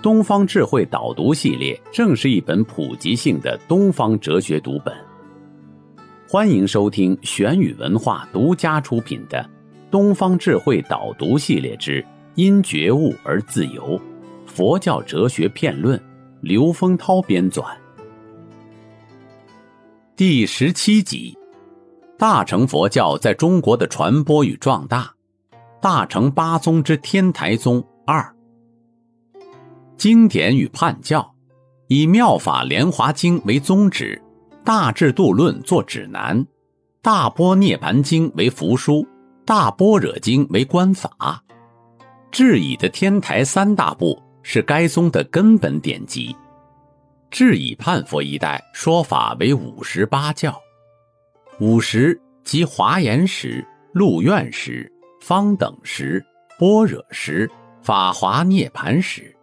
东方智慧导读系列正是一本普及性的东方哲学读本。欢迎收听玄宇文化独家出品的《东方智慧导读系列之因觉悟而自由：佛教哲学片论》，刘丰涛编纂。第十七集：大乘佛教在中国的传播与壮大。大乘八宗之天台宗二。经典与判教，以《妙法莲华经》为宗旨，《大智度论》作指南，《大波涅盘经》为符书，《大般若经》为观法。智以的天台三大部是该宗的根本典籍。智以判佛一代说法为五十八教，五十即华严时、鹿苑时、方等时、般若时、法华涅盘时。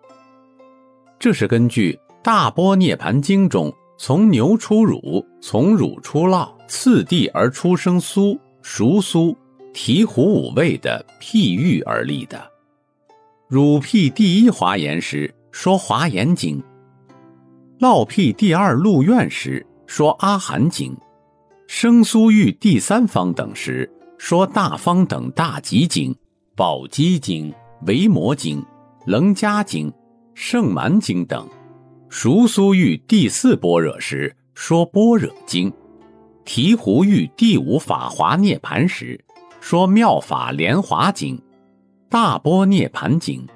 这是根据《大波涅盘经》中“从牛出乳，从乳出酪，次第而出生酥、熟酥、醍醐五味”的譬喻而立的。乳辟第一华严时说《华严经》。烙辟第二鹿苑时说阿含经，生苏玉第三方等时说大方等大集经、宝积经、维摩经、楞伽经、圣蛮经等；熟苏玉第四般若时说般若经，醍醐玉第五法华涅盘时说妙法莲华经、大波涅盘经。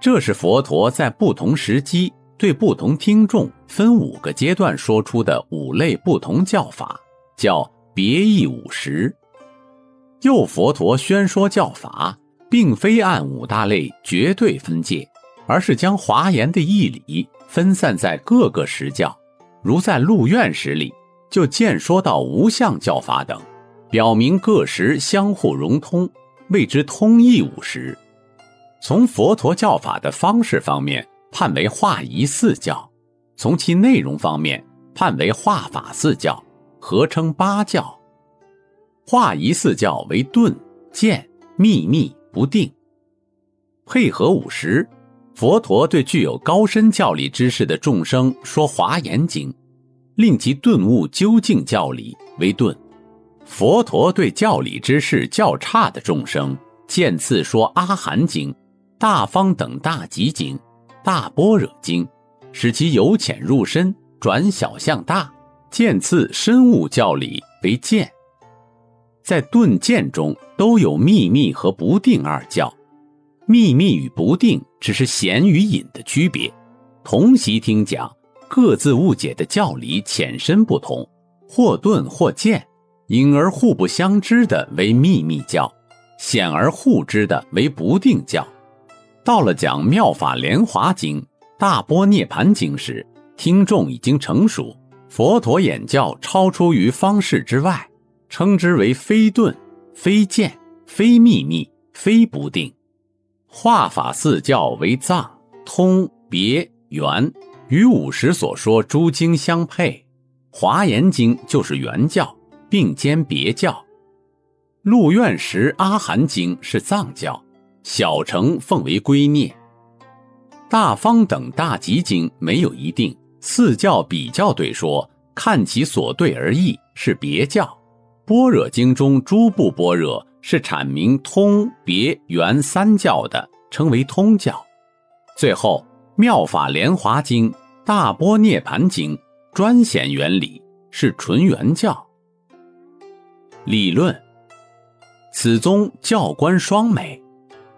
这是佛陀在不同时机。对不同听众分五个阶段说出的五类不同教法，叫别义五十。又佛陀宣说教法，并非按五大类绝对分界，而是将华严的义理分散在各个时教。如在鹿苑时里，就见说到无相教法等，表明各时相互融通，谓之通义五十。从佛陀教法的方式方面。判为化仪四教，从其内容方面判为化法四教，合称八教。化仪四教为顿、渐、秘密、不定。配合五十，佛陀对具有高深教理知识的众生说《华严经》，令其顿悟究竟教理为顿。佛陀对教理知识较差的众生，渐次说《阿含经》、《大方等大集经》。大般若经，使其由浅入深，转小向大，渐次深悟教理为渐。在顿渐中都有秘密和不定二教，秘密与不定只是显与隐的区别。同席听讲，各自误解的教理浅深不同，或钝或渐，隐而互不相知的为秘密教，显而互知的为不定教。到了讲《妙法莲华经》《大波涅盘经》时，听众已经成熟，佛陀演教超出于方式之外，称之为非钝、非见、非秘密、非不定。化法四教为藏、通、别、圆，与五十所说诸经相配。《华严经》就是原教，并兼别教。鹿苑时阿含经是藏教。小乘奉为圭臬，大方等大集经没有一定，四教比较对说，看其所对而异，是别教。般若经中诸部般若是阐明通别圆三教的，称为通教。最后妙法莲华经、大波涅盘经专显原理，是纯圆教。理论，此宗教观双美。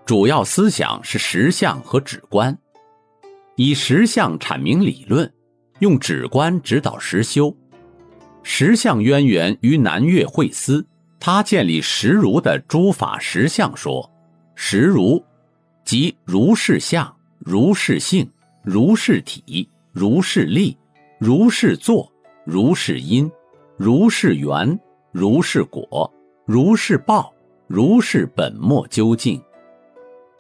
主要思想是实相和止观，以实相阐明理论，用止观指导实修。实相渊源于南岳慧思，他建立实如的诸法实相说。实如即如是相、如是性、如是体、如是力，如是作，如是因，如是缘，如是果，如是报，如是本末究竟。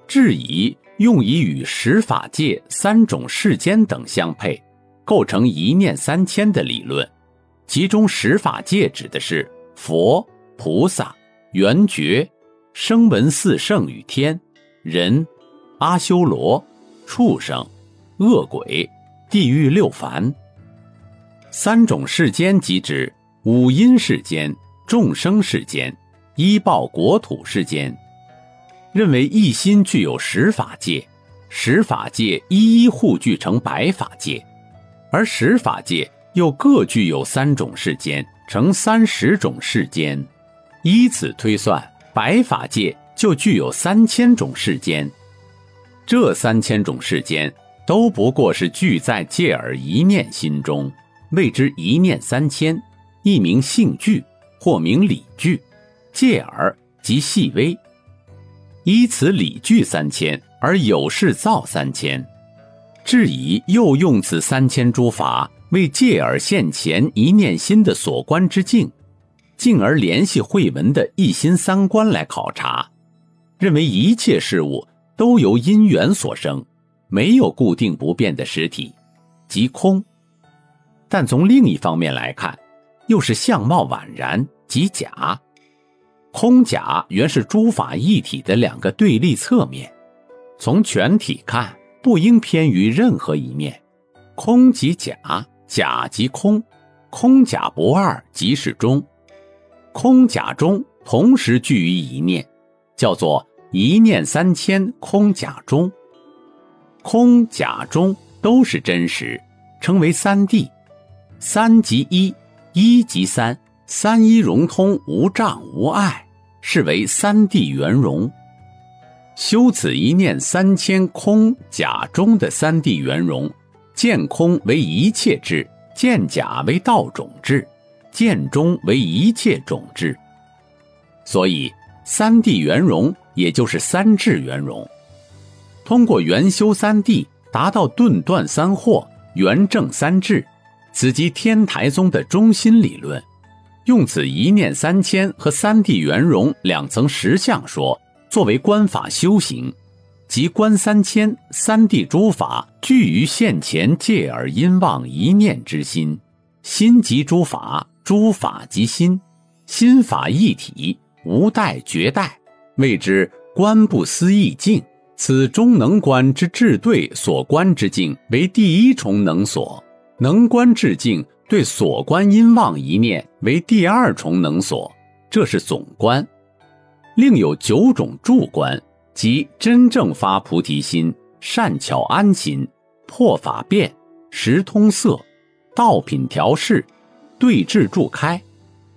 质疑用以与十法界三种世间等相配，构成一念三千的理论。其中十法界指的是佛、菩萨、圆觉、声闻四圣与天、人、阿修罗、畜生、恶鬼、地狱六凡。三种世间即指五阴世间、众生世间、依报国土世间。认为一心具有十法界，十法界一一互聚成百法界，而十法界又各具有三种世间，成三十种世间。依此推算，百法界就具有三千种世间。这三千种世间都不过是聚在戒耳一念心中，谓之一念三千，一名性聚，或名理聚。戒耳即细微。依此理具三千，而有事造三千，至以又用此三千诸法为借耳现前一念心的所观之境，进而联系慧文的一心三观来考察，认为一切事物都由因缘所生，没有固定不变的实体，即空。但从另一方面来看，又是相貌宛然，即假。空假原是诸法一体的两个对立侧面，从全体看，不应偏于任何一面。空即假，假即空，空假不二即是中。空假中同时具于一念，叫做一念三千空假中。空假中都是真实，称为三谛。三即一，一即三，三一融通，无障无碍。是为三谛圆融，修此一念三千空假中的三谛圆融，见空为一切智，见假为道种智，见中为一切种智。所以三谛圆融也就是三智圆融。通过圆修三谛，达到顿断三惑、圆正三智，此即天台宗的中心理论。用此一念三千和三谛圆融两层实相说作为观法修行，即观三千三谛诸法聚于现前戒而因妄一念之心，心即诸法，诸法即心，心法一体，无待绝代，谓之观不思议境。此中能观之至对所观之境为第一重能所，能观至境。对所观因妄一念为第二重能所，这是总观。另有九种助观，即真正发菩提心、善巧安心、破法变、识通色、道品调适、对治助开、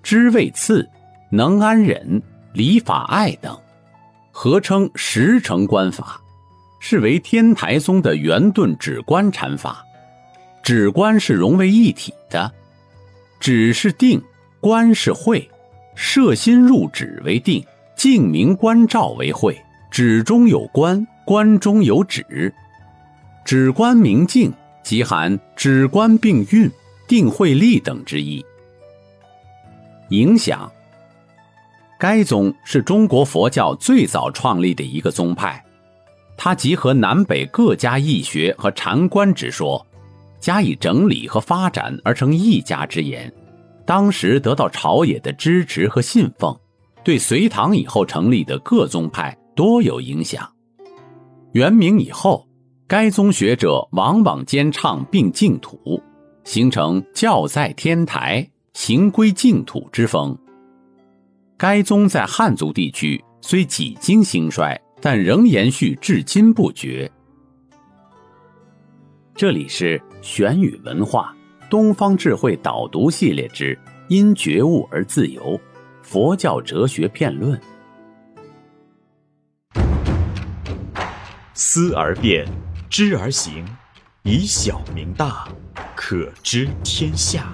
知位次、能安忍、理法爱等，合称十成观法，是为天台宗的圆顿止观禅法。止观是融为一体的，止是定，观是慧，摄心入止为定，静明观照为慧。止中有观，观中有止，止观明静，即含止观并运、定慧力等之意。影响。该宗是中国佛教最早创立的一个宗派，它集合南北各家义学和禅观之说。加以整理和发展而成一家之言，当时得到朝野的支持和信奉，对隋唐以后成立的各宗派多有影响。元明以后，该宗学者往往兼唱并净土，形成教在天台，行归净土之风。该宗在汉族地区虽几经兴衰，但仍延续至今不绝。这里是玄宇文化东方智慧导读系列之《因觉悟而自由》，佛教哲学辩论。思而变，知而行，以小明大，可知天下。